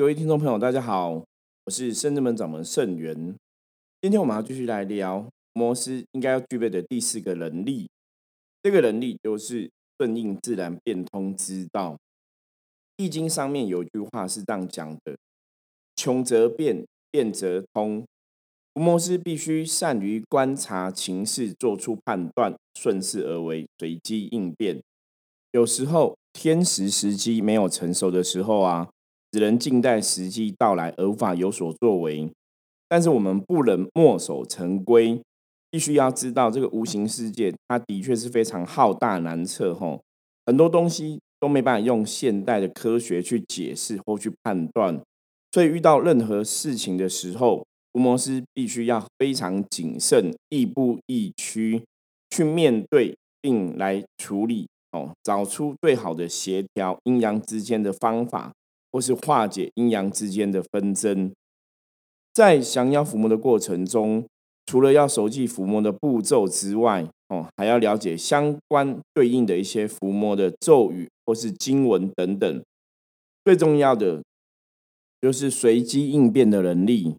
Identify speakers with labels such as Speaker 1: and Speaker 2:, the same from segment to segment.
Speaker 1: 各位听众朋友，大家好，我是圣智门掌门圣元。今天我们要继续来聊摩斯应该要具备的第四个能力，这个能力就是顺应自然、变通之道。易经上面有一句话是这样讲的：“穷则变，变则通。”摩斯必须善于观察情势，做出判断，顺势而为，随机应变。有时候天时时机没有成熟的时候啊。只能静待时机到来，而无法有所作为。但是我们不能墨守成规，必须要知道这个无形世界，它的确是非常浩大难测。吼，很多东西都没办法用现代的科学去解释或去判断。所以遇到任何事情的时候，福摩斯必须要非常谨慎，亦步亦趋去面对并来处理。哦，找出最好的协调阴阳之间的方法。或是化解阴阳之间的纷争，在降妖伏魔的过程中，除了要熟记伏魔的步骤之外，哦，还要了解相关对应的一些伏魔的咒语或是经文等等。最重要的就是随机应变的能力。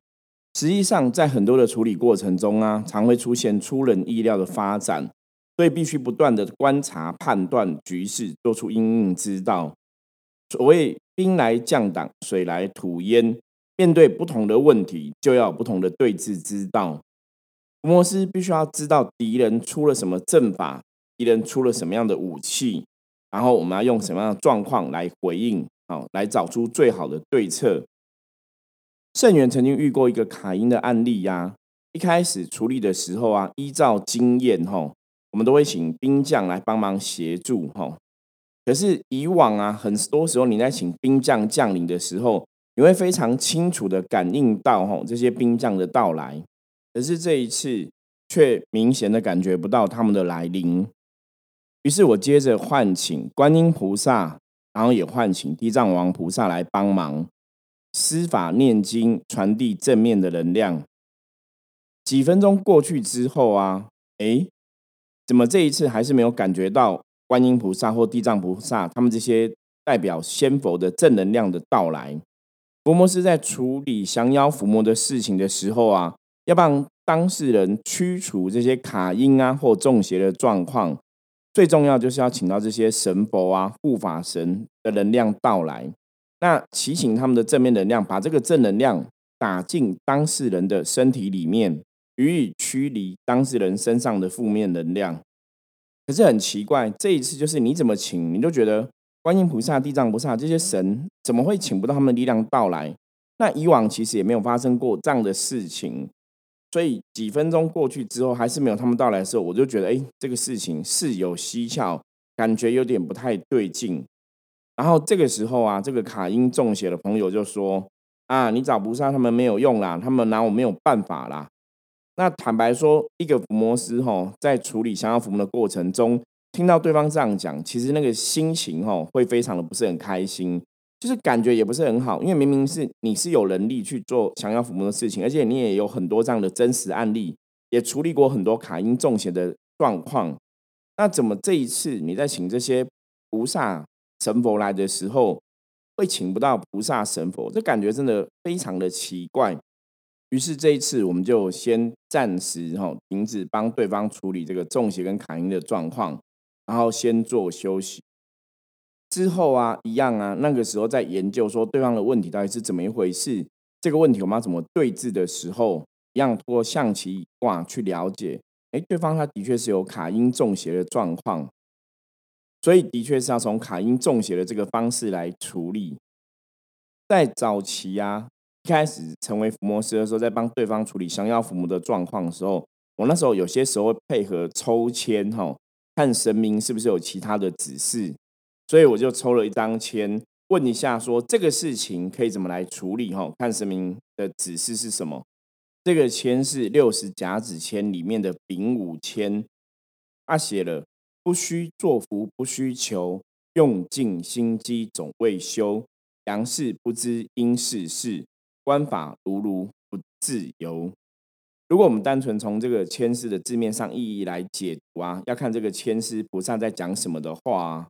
Speaker 1: 实际上，在很多的处理过程中啊，常会出现出人意料的发展，所以必须不断的观察、判断局势，做出应应之道。所谓兵来将挡，水来土掩。面对不同的问题，就要有不同的对峙之道。福摩斯必须要知道敌人出了什么阵法，敌人出了什么样的武器，然后我们要用什么样的状况来回应，好，来找出最好的对策。圣元曾经遇过一个卡因的案例呀，一开始处理的时候啊，依照经验吼，我们都会请兵将来帮忙协助吼。可是以往啊，很多时候你在请兵将将领的时候，你会非常清楚的感应到吼这些兵将的到来。可是这一次却明显的感觉不到他们的来临。于是我接着唤请观音菩萨，然后也唤请地藏王菩萨来帮忙施法念经，传递正面的能量。几分钟过去之后啊，哎，怎么这一次还是没有感觉到？观音菩萨或地藏菩萨，他们这些代表仙佛的正能量的到来，伏魔师在处理降妖伏魔的事情的时候啊，要帮当事人驱除这些卡因啊或中邪的状况，最重要就是要请到这些神佛啊护法神的能量到来，那祈请他们的正面能量，把这个正能量打进当事人的身体里面，予以驱离当事人身上的负面能量。可是很奇怪，这一次就是你怎么请，你都觉得观音菩萨、地藏菩萨这些神怎么会请不到他们的力量到来？那以往其实也没有发生过这样的事情，所以几分钟过去之后，还是没有他们到来的时候，我就觉得，哎，这个事情是有蹊跷，感觉有点不太对劲。然后这个时候啊，这个卡因中邪的朋友就说：“啊，你找菩萨他们没有用啦，他们拿我没有办法啦。”那坦白说，一个伏魔师哈，在处理降妖伏魔的过程中，听到对方这样讲，其实那个心情哈，会非常的不是很开心，就是感觉也不是很好，因为明明是你是有能力去做降妖伏魔的事情，而且你也有很多这样的真实案例，也处理过很多卡因中邪的状况，那怎么这一次你在请这些菩萨神佛来的时候，会请不到菩萨神佛？这感觉真的非常的奇怪。于是这一次，我们就先暂时哈停止帮对方处理这个中邪跟卡音的状况，然后先做休息。之后啊，一样啊，那个时候在研究说对方的问题到底是怎么一回事，这个问题我们要怎么对峙的时候，一样通过象棋卦去了解。哎，对方他的确是有卡音中邪的状况，所以的确是要从卡音中邪的这个方式来处理。在早期啊。开始成为伏魔师的时候，在帮对方处理降妖伏魔的状况的时候，我那时候有些时候会配合抽签哈，看神明是不是有其他的指示，所以我就抽了一张签，问一下说这个事情可以怎么来处理哈，看神明的指示是什么。这个签是六十甲子签里面的丙午签，他写了不需作福，不需求，用尽心机总未休，阳事不知阴事事。观法如如不自由。如果我们单纯从这个千师的字面上意义来解读啊，要看这个千师菩萨在讲什么的话，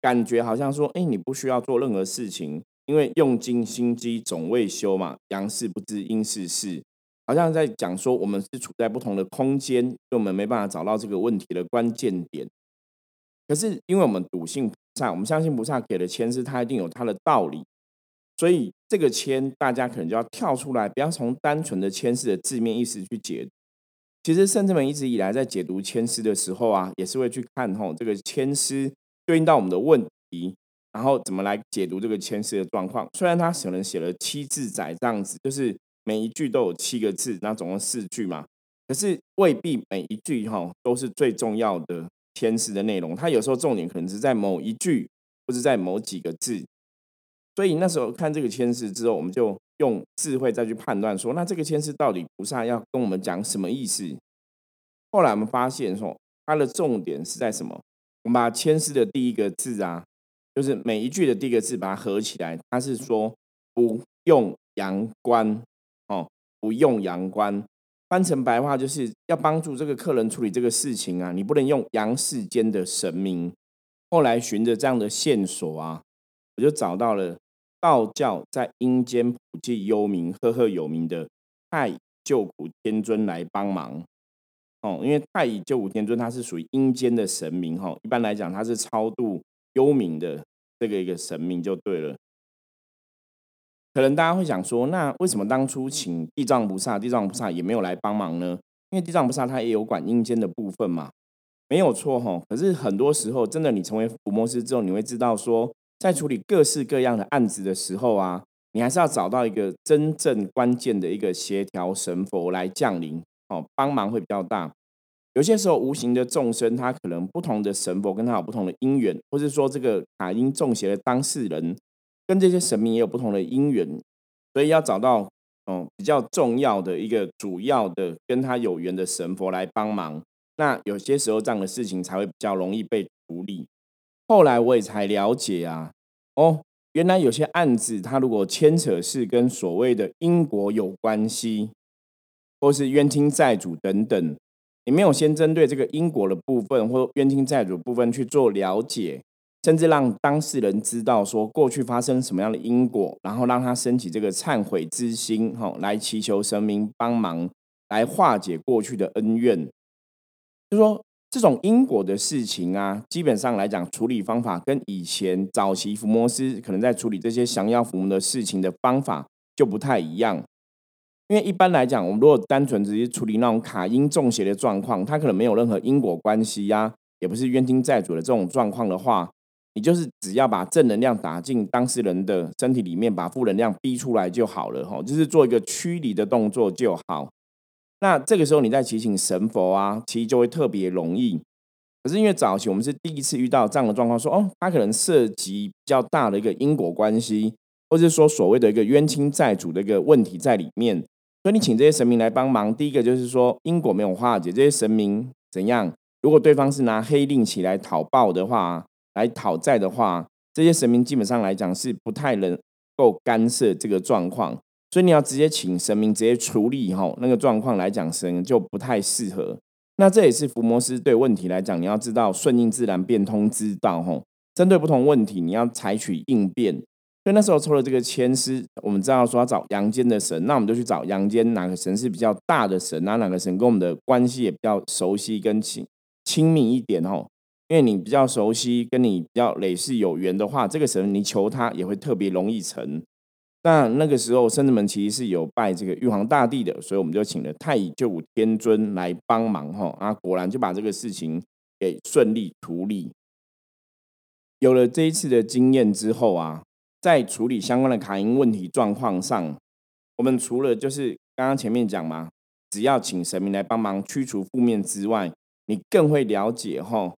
Speaker 1: 感觉好像说，哎，你不需要做任何事情，因为用尽心机总未休嘛，阳世不知阴世事，好像在讲说我们是处在不同的空间，所以我们没办法找到这个问题的关键点。可是因为我们笃信菩萨，我们相信菩萨给的签是它一定有他的道理，所以这个签大家可能就要跳出来，不要从单纯的签诗的字面意思去解。其实圣智门一直以来在解读签诗的时候啊，也是会去看吼这个签诗对应到我们的问题，然后怎么来解读这个签诗的状况。虽然他可能写了七字载这样子，就是每一句都有七个字，那总共四句嘛，可是未必每一句哈都是最重要的。签诗的内容，它有时候重点可能是在某一句，或者在某几个字。所以那时候看这个签诗之后，我们就用智慧再去判断说，那这个签诗到底菩萨要跟我们讲什么意思？后来我们发现说，它的重点是在什么？我们把签诗的第一个字啊，就是每一句的第一个字把它合起来，它是说不用阳关哦，不用阳关。翻成白话就是要帮助这个客人处理这个事情啊，你不能用阳世间的神明。后来循着这样的线索啊，我就找到了道教在阴间普济幽冥、赫赫有名的太乙救苦天尊来帮忙。哦，因为太乙救苦天尊他是属于阴间的神明哈，一般来讲他是超度幽冥的这个一个神明就对了。可能大家会想说，那为什么当初请地藏菩萨，地藏菩萨也没有来帮忙呢？因为地藏菩萨他也有管阴间的部分嘛，没有错哈。可是很多时候，真的你成为伏魔师之后，你会知道说，在处理各式各样的案子的时候啊，你还是要找到一个真正关键的一个协调神佛来降临，哦，帮忙会比较大。有些时候，无形的众生他可能不同的神佛跟他有不同的因缘，或是说这个卡因中邪的当事人。跟这些神明也有不同的因缘，所以要找到嗯比较重要的一个主要的跟他有缘的神佛来帮忙。那有些时候这样的事情才会比较容易被处理。后来我也才了解啊，哦，原来有些案子它如果牵扯是跟所谓的因果有关系，或是冤亲债主等等，你没有先针对这个因果的部分或冤亲债主部分去做了解。甚至让当事人知道说过去发生什么样的因果，然后让他升起这个忏悔之心，哈，来祈求神明帮忙，来化解过去的恩怨。就说这种因果的事情啊，基本上来讲，处理方法跟以前早期伏魔师可能在处理这些降妖伏魔的事情的方法就不太一样。因为一般来讲，我们如果单纯直接处理那种卡因中邪的状况，它可能没有任何因果关系呀，也不是冤亲债主的这种状况的话。你就是只要把正能量打进当事人的身体里面，把负能量逼出来就好了哈，就是做一个驱离的动作就好。那这个时候你再提醒神佛啊，其实就会特别容易。可是因为早期我们是第一次遇到这样的状况，说哦，它可能涉及比较大的一个因果关系，或是说所谓的一个冤亲债主的一个问题在里面，所以你请这些神明来帮忙。第一个就是说因果没有化解，这些神明怎样？如果对方是拿黑令起来讨报的话。来讨债的话，这些神明基本上来讲是不太能够干涉这个状况，所以你要直接请神明直接处理哈，那个状况来讲，神就不太适合。那这也是伏魔师对问题来讲，你要知道顺应自然变通之道哈。针对不同问题，你要采取应变。所以那时候抽了这个签师，我们知道说要找阳间的神，那我们就去找阳间哪个神是比较大的神，哪哪个神跟我们的关系也比较熟悉跟亲亲密一点哦。因为你比较熟悉，跟你比较累世有缘的话，这个神你求他也会特别容易成。那那个时候，圣子们其实是有拜这个玉皇大帝的，所以我们就请了太乙救苦天尊来帮忙哈。啊，果然就把这个事情给顺利处理。有了这一次的经验之后啊，在处理相关的卡因问题状况上，我们除了就是刚刚前面讲嘛，只要请神明来帮忙驱除负面之外，你更会了解哈。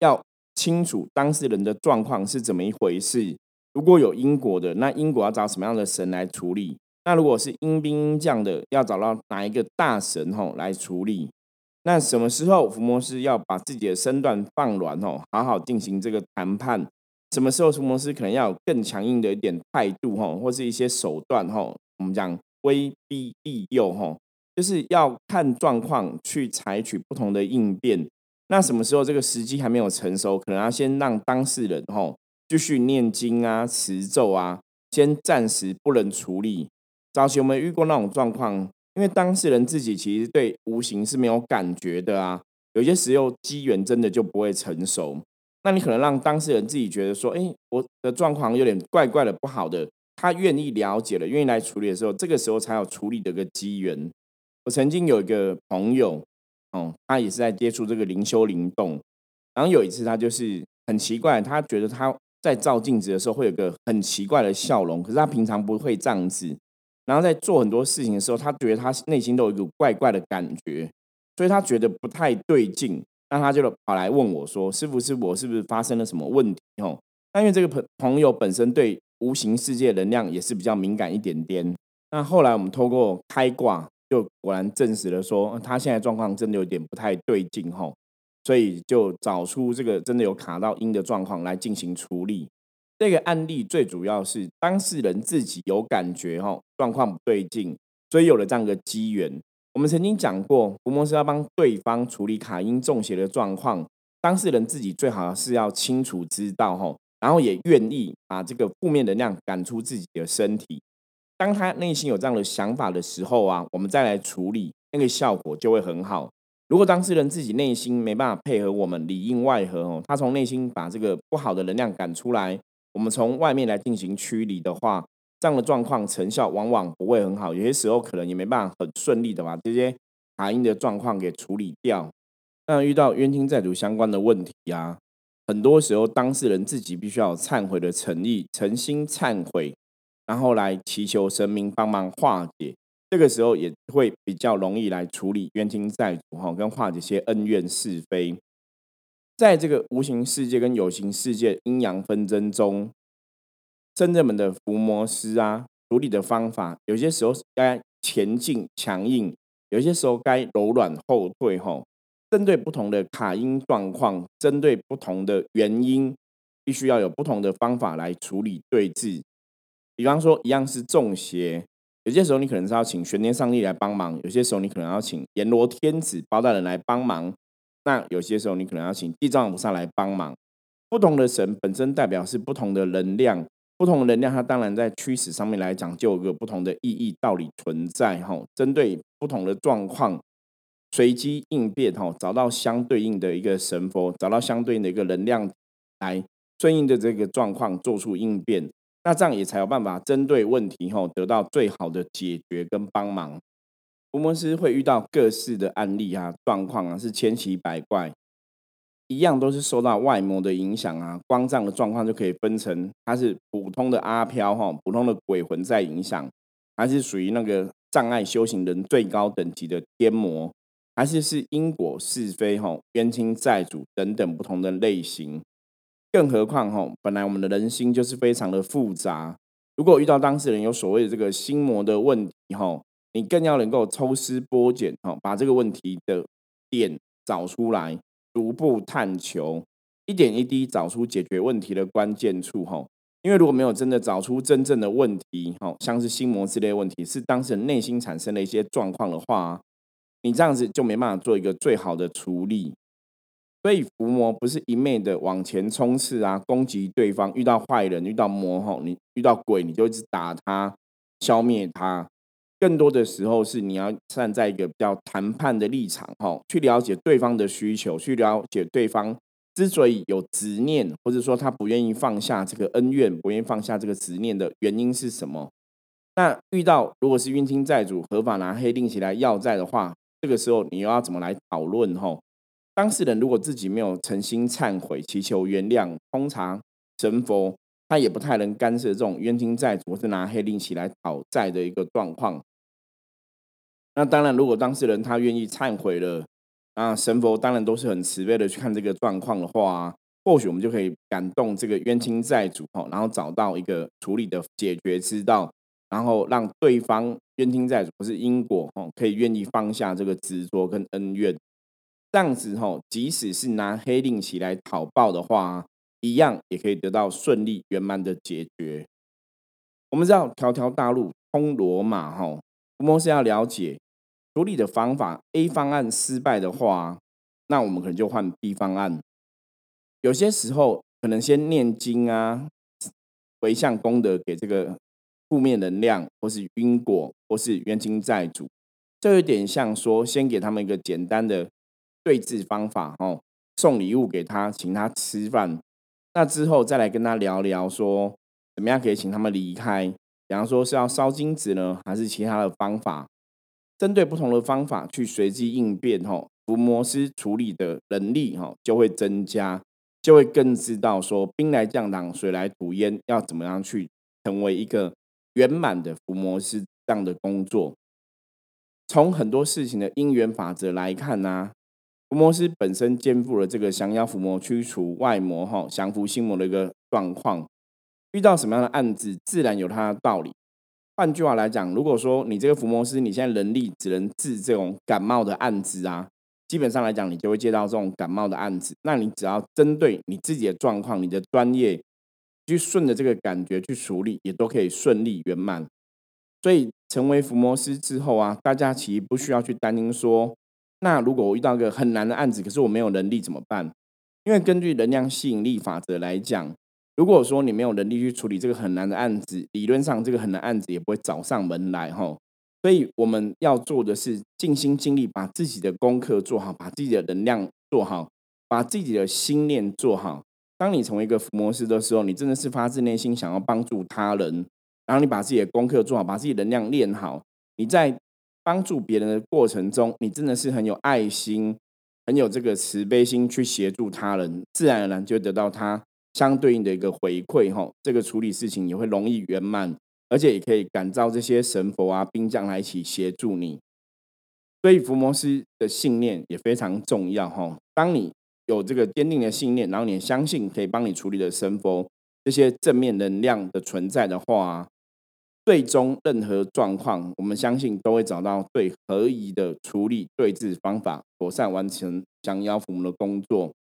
Speaker 1: 要清楚当事人的状况是怎么一回事。如果有因果的，那因果要找什么样的神来处理？那如果是阴兵阴将的，要找到哪一个大神吼来处理？那什么时候伏魔师要把自己的身段放软吼，好好进行这个谈判？什么时候伏魔师可能要有更强硬的一点态度吼，或是一些手段吼？我们讲威逼利诱吼，就是要看状况去采取不同的应变。那什么时候这个时机还没有成熟，可能要先让当事人吼继续念经啊、持咒啊，先暂时不能处理。早期我们遇过那种状况，因为当事人自己其实对无形是没有感觉的啊，有些时候机缘真的就不会成熟。那你可能让当事人自己觉得说，哎，我的状况有点怪怪的，不好的。他愿意了解了，愿意来处理的时候，这个时候才有处理的个机缘。我曾经有一个朋友，哦，他也是在接触这个灵修灵动，然后有一次他就是很奇怪，他觉得他在照镜子的时候会有个很奇怪的笑容，可是他平常不会这样子。然后在做很多事情的时候，他觉得他内心都有一个怪怪的感觉，所以他觉得不太对劲，那他就跑来问我说：“师傅，是我是不是发生了什么问题？”哦，那因为这个朋朋友本身对无形世界能量也是比较敏感一点点。那后来我们透过开挂，就果然证实了说他现在状况真的有点不太对劲，吼，所以就找出这个真的有卡到音的状况来进行处理。这个案例最主要是当事人自己有感觉，哈，状况不对劲，所以有了这样一个机缘。我们曾经讲过，伏魔师要帮对方处理卡音中邪的状况，当事人自己最好是要清楚知道，哈，然后也愿意把这个负面能量赶出自己的身体。当他内心有这样的想法的时候啊，我们再来处理，那个效果就会很好。如果当事人自己内心没办法配合我们里应外合，哦，他从内心把这个不好的能量赶出来。我们从外面来进行驱离的话，这样的状况成效往往不会很好，有些时候可能也没办法很顺利的把这些卡因的状况给处理掉。那遇到冤亲债主相关的问题啊，很多时候当事人自己必须要忏悔的诚意，诚心忏悔，然后来祈求神明帮忙化解。这个时候也会比较容易来处理冤亲债主哈，跟化解些恩怨是非。在这个无形世界跟有形世界阴阳纷争中，真正们的伏魔师啊，处理的方法有些时候该前进强硬，有些时候该柔软后退。吼，针对不同的卡因状况，针对不同的原因，必须要有不同的方法来处理对峙。比方说，一样是中邪，有些时候你可能是要请玄天上帝来帮忙，有些时候你可能要请阎罗天子包大人来帮忙。那有些时候你可能要请地藏菩萨来帮忙。不同的神本身代表是不同的能量，不同的能量它当然在驱使上面来讲就有个不同的意义道理存在哈。针对不同的状况，随机应变哈，找到相对应的一个神佛，找到相对应的一个能量来顺应的这个状况做出应变，那这样也才有办法针对问题哈得到最好的解决跟帮忙。伏魔师会遇到各式的案例啊，状况啊是千奇百怪，一样都是受到外魔的影响啊。光这样的状况就可以分成，它是普通的阿飘哈，普通的鬼魂在影响，还是属于那个障碍修行人最高等级的天魔，还是是因果是非哈，冤亲债主等等不同的类型。更何况哈，本来我们的人心就是非常的复杂，如果遇到当事人有所谓的这个心魔的问题哈。你更要能够抽丝剥茧，哈，把这个问题的点找出来，逐步探求，一点一滴找出解决问题的关键处，哈。因为如果没有真的找出真正的问题，哈，像是心魔之类问题，是当事人内心产生的一些状况的话，你这样子就没办法做一个最好的处理。所以伏魔不是一昧的往前冲刺啊，攻击对方，遇到坏人，遇到魔，吼，你遇到鬼，你就一直打他，消灭他。更多的时候是你要站在一个比较谈判的立场，哈，去了解对方的需求，去了解对方之所以有执念，或者说他不愿意放下这个恩怨，不愿意放下这个执念的原因是什么？那遇到如果是冤亲债主合法拿黑令起来要债的话，这个时候你又要怎么来讨论？哈，当事人如果自己没有诚心忏悔、祈求原谅，通常神佛他也不太能干涉这种冤亲债主或是拿黑令旗来讨债的一个状况。那当然，如果当事人他愿意忏悔了，啊，神佛当然都是很慈悲的去看这个状况的话，或许我们就可以感动这个冤亲债主哈，然后找到一个处理的解决之道，然后让对方冤亲债主不是因果哈，可以愿意放下这个执着跟恩怨，这样子哈，即使是拿黑令旗来讨报的话，一样也可以得到顺利圆满的解决。我们知道条条大路通罗马哈，我们是要了解。处理的方法，A 方案失败的话，那我们可能就换 B 方案。有些时候可能先念经啊，回向功德给这个负面能量，或是因果，或是冤亲债主。这有点像说，先给他们一个简单的对峙方法，哦，送礼物给他，请他吃饭。那之后再来跟他聊聊，说怎么样可以请他们离开。比方说是要烧金子呢，还是其他的方法？针对不同的方法去随机应变，吼，伏魔师处理的能力，吼，就会增加，就会更知道说兵来将挡，水来土掩，要怎么样去成为一个圆满的伏魔师这样的工作。从很多事情的因缘法则来看呢，伏魔师本身肩负了这个降妖伏魔、驱除外魔、哈降服心魔的一个状况。遇到什么样的案子，自然有它的道理。换句话来讲，如果说你这个伏魔师，你现在能力只能治这种感冒的案子啊，基本上来讲，你就会接到这种感冒的案子。那你只要针对你自己的状况、你的专业，去顺着这个感觉去处理，也都可以顺利圆满。所以成为伏魔师之后啊，大家其实不需要去担心说，那如果我遇到一个很难的案子，可是我没有能力怎么办？因为根据能量吸引力法则来讲。如果说你没有能力去处理这个很难的案子，理论上这个很难案子也不会找上门来哈。所以我们要做的是尽心尽力把自己的功课做好，把自己的能量做好，把自己的心念做好。当你成为一个福摩斯的时候，你真的是发自内心想要帮助他人，然后你把自己的功课做好，把自己能量练好。你在帮助别人的过程中，你真的是很有爱心，很有这个慈悲心去协助他人，自然而然就得到他。相对应的一个回馈，哈，这个处理事情也会容易圆满，而且也可以感召这些神佛啊、兵将来一起协助你。所以伏魔师的信念也非常重要，哈。当你有这个坚定的信念，然后你相信可以帮你处理的神佛这些正面能量的存在的话，最终任何状况，我们相信都会找到最合宜的处理对峙方法，妥善完成降妖伏魔的工作。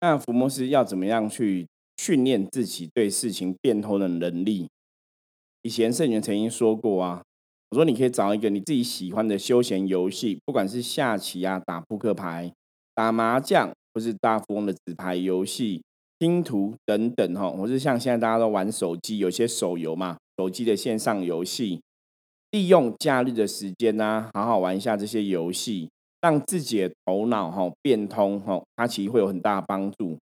Speaker 1: 那伏魔师要怎么样去训练自己对事情变通的能力？以前圣元曾经说过啊，我说你可以找一个你自己喜欢的休闲游戏，不管是下棋啊、打扑克牌、打麻将，或是大富翁的纸牌游戏、拼图等等哈，或是像现在大家都玩手机，有些手游嘛，手机的线上游戏，利用假日的时间呢，好好玩一下这些游戏。让自己的头脑哈变通哈，它其实会有很大的帮助。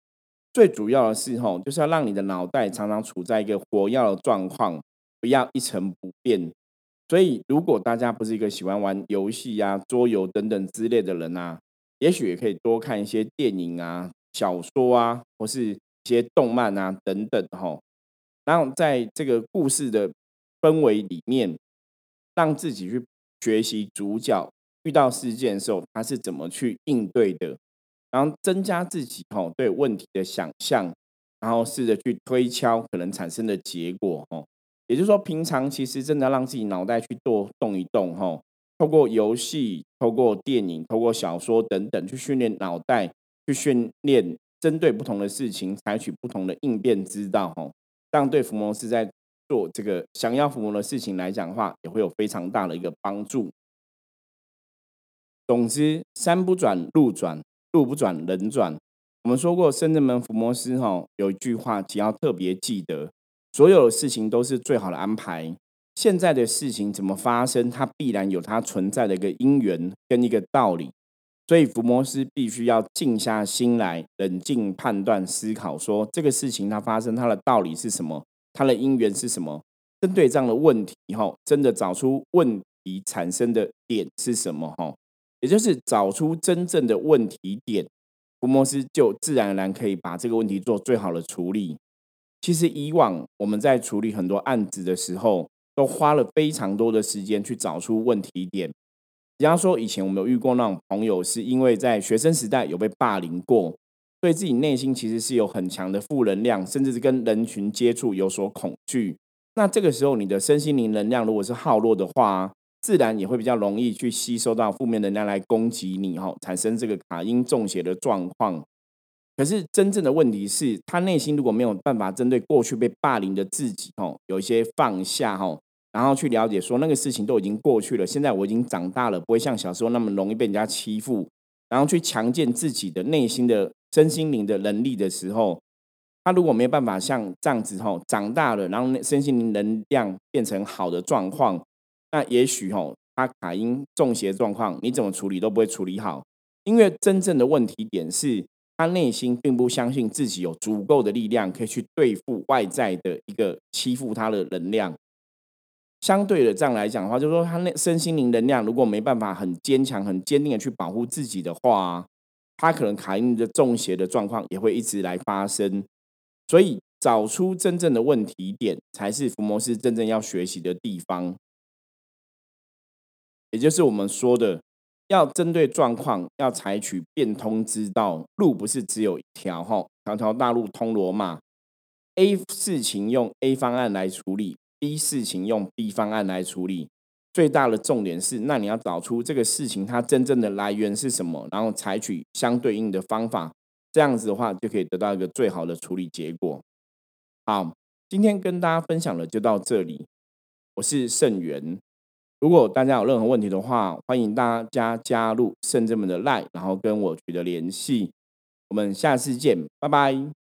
Speaker 1: 最主要的是哈，就是要让你的脑袋常常处在一个活跃的状况，不要一成不变。所以，如果大家不是一个喜欢玩游戏呀、桌游等等之类的人啊，也许也可以多看一些电影啊、小说啊，或是些动漫啊等等哈。然后在这个故事的氛围里面，让自己去学习主角。遇到事件的时候，他是怎么去应对的？然后增加自己吼对问题的想象，然后试着去推敲可能产生的结果吼。也就是说，平常其实真的让自己脑袋去多动一动吼，透过游戏、透过电影、透过小说等等，去训练脑袋，去训练针对不同的事情采取不同的应变之道吼。这样对伏魔师在做这个想要伏魔的事情来讲的话，也会有非常大的一个帮助。总之，山不转路转，路不转人转。我们说过，深圳门伏魔师哈有一句话，只要特别记得：所有的事情都是最好的安排。现在的事情怎么发生，它必然有它存在的一个因缘跟一个道理。所以，伏魔师必须要静下心来，冷静判断思考，说这个事情它发生它的道理是什么，它的因缘是什么。针对这样的问题，哈，真的找出问题产生的点是什么，哈。也就是找出真正的问题点，福摩斯就自然而然可以把这个问题做最好的处理。其实以往我们在处理很多案子的时候，都花了非常多的时间去找出问题点。比方说，以前我们有遇过那种朋友，是因为在学生时代有被霸凌过，对自己内心其实是有很强的负能量，甚至是跟人群接触有所恐惧。那这个时候，你的身心灵能量如果是耗弱的话，自然也会比较容易去吸收到负面能量来攻击你哈，产生这个卡因中邪的状况。可是真正的问题是他内心如果没有办法针对过去被霸凌的自己哈，有一些放下哈，然后去了解说那个事情都已经过去了，现在我已经长大了，不会像小时候那么容易被人家欺负，然后去强健自己的内心的身心灵的能力的时候，他如果没有办法像这样子吼长大了，然后身心灵能量变成好的状况，那也许吼他卡因中邪状况，你怎么处理都不会处理好，因为真正的问题点是他内心并不相信自己有足够的力量可以去对付外在的一个欺负他的能量。相对的这样来讲的话，就是说他那身心灵能量如果没办法很坚强、很坚定的去保护自己的话，他可能卡因的中邪的状况也会一直来发生。所以找出真正的问题点，才是伏魔师真正要学习的地方。也就是我们说的，要针对状况，要采取变通之道。路不是只有一条，哈，条条大路通罗马。A 事情用 A 方案来处理，B 事情用 B 方案来处理。最大的重点是，那你要找出这个事情它真正的来源是什么，然后采取相对应的方法。这样子的话，就可以得到一个最好的处理结果。好，今天跟大家分享的就到这里。我是盛元。如果大家有任何问题的话，欢迎大家加入圣者们的 Line，然后跟我取得联系。我们下次见，拜拜。